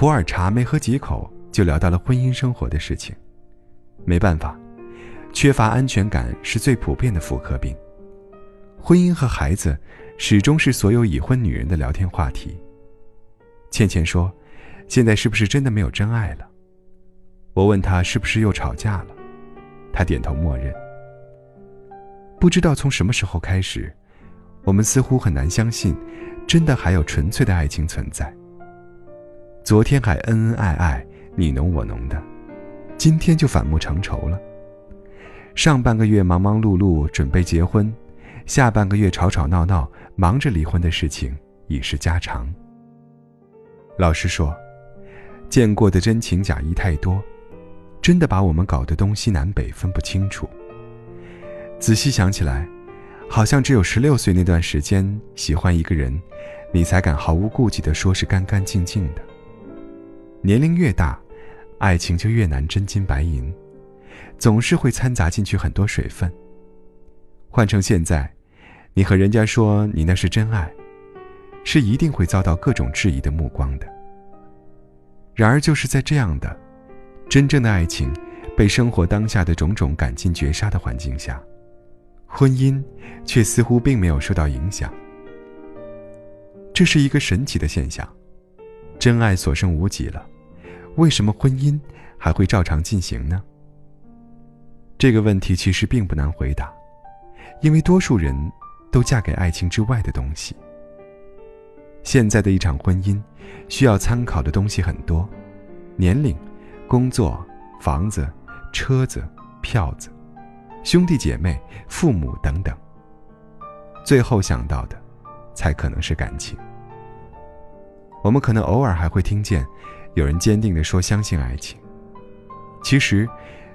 普洱茶没喝几口，就聊到了婚姻生活的事情。没办法，缺乏安全感是最普遍的妇科病。婚姻和孩子始终是所有已婚女人的聊天话题。倩倩说：“现在是不是真的没有真爱了？”我问她是不是又吵架了，她点头默认。不知道从什么时候开始，我们似乎很难相信。真的还有纯粹的爱情存在。昨天还恩恩爱爱、你侬我侬的，今天就反目成仇了。上半个月忙忙碌碌准备结婚，下半个月吵吵闹闹忙着离婚的事情已是家常。老实说，见过的真情假意太多，真的把我们搞得东西南北分不清楚。仔细想起来。好像只有十六岁那段时间喜欢一个人，你才敢毫无顾忌地说是干干净净的。年龄越大，爱情就越难真金白银，总是会掺杂进去很多水分。换成现在，你和人家说你那是真爱，是一定会遭到各种质疑的目光的。然而就是在这样的，真正的爱情被生活当下的种种赶尽绝杀的环境下。婚姻却似乎并没有受到影响，这是一个神奇的现象。真爱所剩无几了，为什么婚姻还会照常进行呢？这个问题其实并不难回答，因为多数人都嫁给爱情之外的东西。现在的一场婚姻，需要参考的东西很多：年龄、工作、房子、车子、票子。兄弟姐妹、父母等等，最后想到的，才可能是感情。我们可能偶尔还会听见，有人坚定地说相信爱情。其实，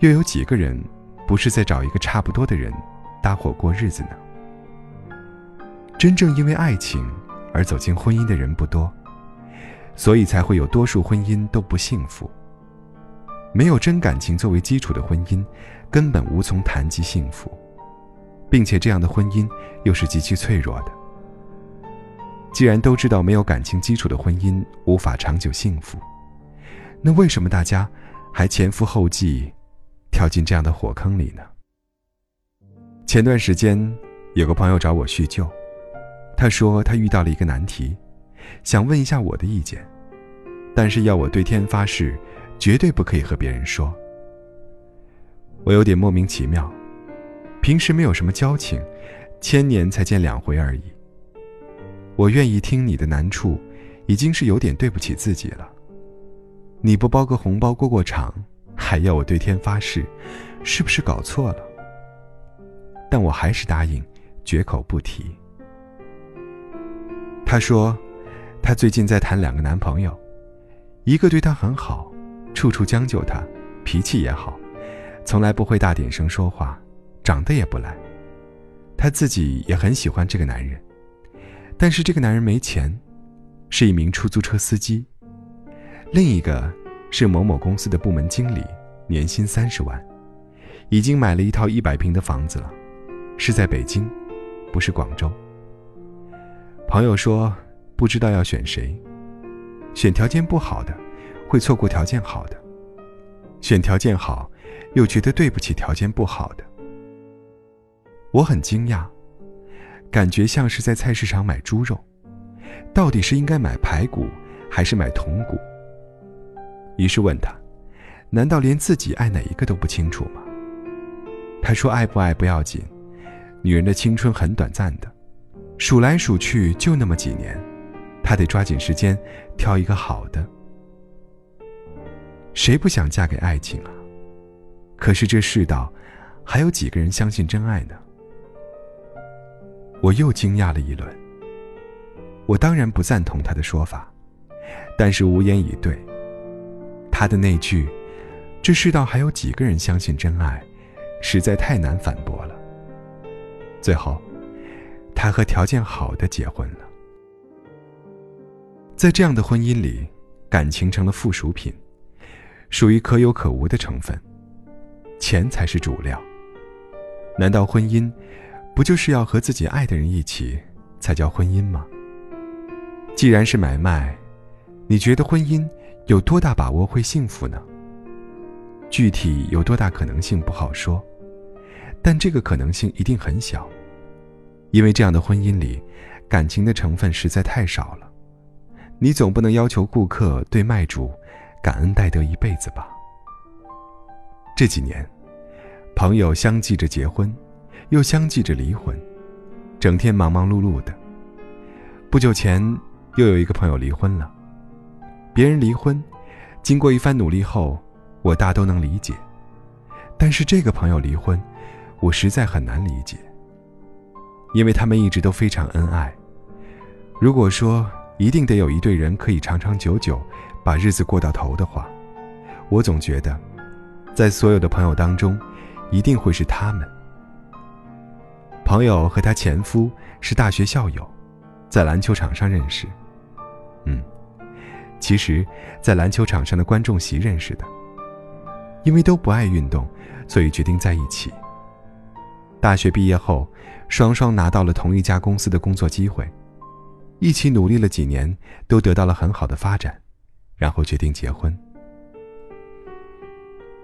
又有几个人，不是在找一个差不多的人，搭伙过日子呢？真正因为爱情而走进婚姻的人不多，所以才会有多数婚姻都不幸福。没有真感情作为基础的婚姻。根本无从谈及幸福，并且这样的婚姻又是极其脆弱的。既然都知道没有感情基础的婚姻无法长久幸福，那为什么大家还前赴后继，跳进这样的火坑里呢？前段时间有个朋友找我叙旧，他说他遇到了一个难题，想问一下我的意见，但是要我对天发誓，绝对不可以和别人说。我有点莫名其妙，平时没有什么交情，千年才见两回而已。我愿意听你的难处，已经是有点对不起自己了。你不包个红包过过场，还要我对天发誓，是不是搞错了？但我还是答应，绝口不提。他说，他最近在谈两个男朋友，一个对他很好，处处将就他，脾气也好。从来不会大点声说话，长得也不赖。他自己也很喜欢这个男人，但是这个男人没钱，是一名出租车司机。另一个是某某公司的部门经理，年薪三十万，已经买了一套一百平的房子了，是在北京，不是广州。朋友说不知道要选谁，选条件不好的，会错过条件好的；选条件好。又觉得对不起条件不好的，我很惊讶，感觉像是在菜市场买猪肉，到底是应该买排骨还是买筒骨？于是问他，难道连自己爱哪一个都不清楚吗？他说爱不爱不要紧，女人的青春很短暂的，数来数去就那么几年，她得抓紧时间挑一个好的。谁不想嫁给爱情啊？可是这世道，还有几个人相信真爱呢？我又惊讶了一轮。我当然不赞同他的说法，但是无言以对。他的那句“这世道还有几个人相信真爱”，实在太难反驳了。最后，他和条件好的结婚了。在这样的婚姻里，感情成了附属品，属于可有可无的成分，钱才是主料。难道婚姻不就是要和自己爱的人一起才叫婚姻吗？既然是买卖，你觉得婚姻有多大把握会幸福呢？具体有多大可能性不好说，但这个可能性一定很小，因为这样的婚姻里，感情的成分实在太少了。你总不能要求顾客对卖主感恩戴德一辈子吧？这几年，朋友相继着结婚，又相继着离婚，整天忙忙碌碌的。不久前，又有一个朋友离婚了。别人离婚，经过一番努力后，我大都能理解。但是这个朋友离婚，我实在很难理解，因为他们一直都非常恩爱。如果说，一定得有一对人可以长长久久把日子过到头的话，我总觉得，在所有的朋友当中，一定会是他们。朋友和她前夫是大学校友，在篮球场上认识。嗯，其实，在篮球场上的观众席认识的。因为都不爱运动，所以决定在一起。大学毕业后，双双拿到了同一家公司的工作机会。一起努力了几年，都得到了很好的发展，然后决定结婚。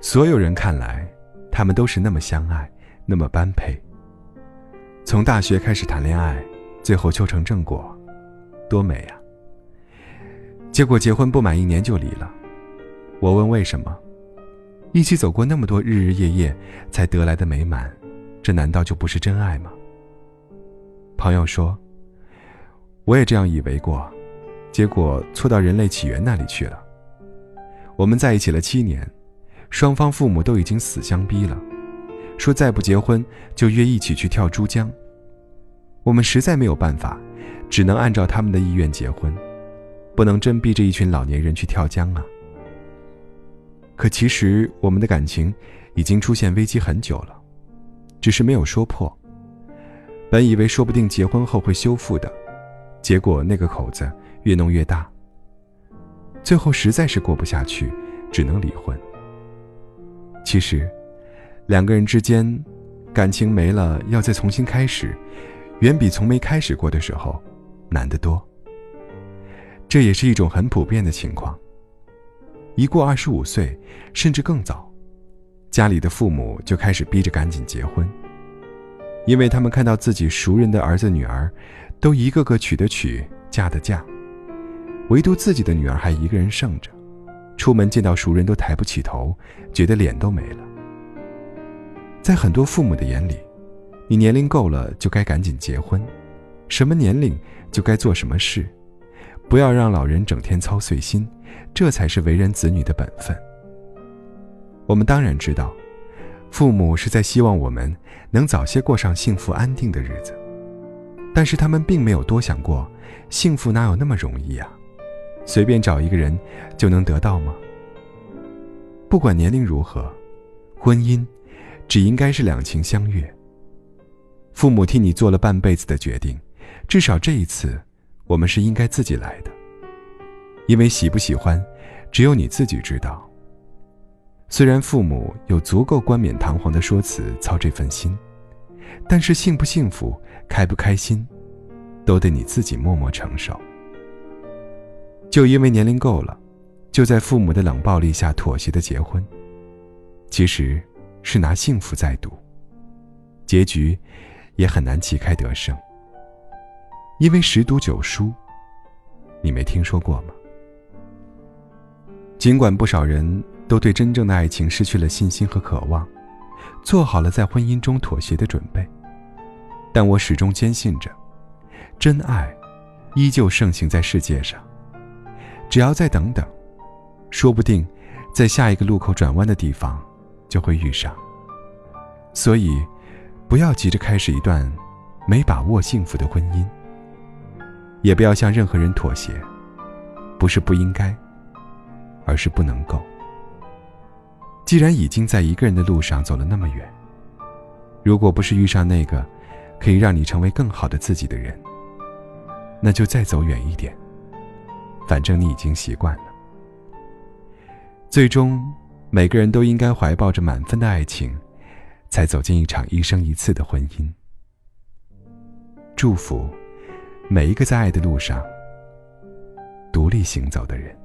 所有人看来，他们都是那么相爱，那么般配。从大学开始谈恋爱，最后修成正果，多美啊！结果结婚不满一年就离了。我问为什么？一起走过那么多日日夜夜才得来的美满，这难道就不是真爱吗？朋友说。我也这样以为过，结果错到人类起源那里去了。我们在一起了七年，双方父母都已经死相逼了，说再不结婚就约一起去跳珠江。我们实在没有办法，只能按照他们的意愿结婚，不能真逼着一群老年人去跳江啊。可其实我们的感情已经出现危机很久了，只是没有说破。本以为说不定结婚后会修复的。结果那个口子越弄越大，最后实在是过不下去，只能离婚。其实，两个人之间感情没了，要再重新开始，远比从没开始过的时候难得多。这也是一种很普遍的情况。一过二十五岁，甚至更早，家里的父母就开始逼着赶紧结婚，因为他们看到自己熟人的儿子女儿。都一个个娶的娶，嫁的嫁，唯独自己的女儿还一个人剩着，出门见到熟人都抬不起头，觉得脸都没了。在很多父母的眼里，你年龄够了就该赶紧结婚，什么年龄就该做什么事，不要让老人整天操碎心，这才是为人子女的本分。我们当然知道，父母是在希望我们能早些过上幸福安定的日子。但是他们并没有多想过，幸福哪有那么容易啊？随便找一个人就能得到吗？不管年龄如何，婚姻只应该是两情相悦。父母替你做了半辈子的决定，至少这一次，我们是应该自己来的。因为喜不喜欢，只有你自己知道。虽然父母有足够冠冕堂皇的说辞操这份心。但是幸不幸福、开不开心，都得你自己默默承受。就因为年龄够了，就在父母的冷暴力下妥协的结婚，其实是拿幸福在赌，结局也很难旗开得胜。因为十赌九输，你没听说过吗？尽管不少人都对真正的爱情失去了信心和渴望。做好了在婚姻中妥协的准备，但我始终坚信着，真爱依旧盛行在世界上。只要再等等，说不定在下一个路口转弯的地方就会遇上。所以，不要急着开始一段没把握幸福的婚姻，也不要向任何人妥协，不是不应该，而是不能够。既然已经在一个人的路上走了那么远，如果不是遇上那个可以让你成为更好的自己的人，那就再走远一点。反正你已经习惯了。最终，每个人都应该怀抱着满分的爱情，才走进一场一生一次的婚姻。祝福每一个在爱的路上独立行走的人。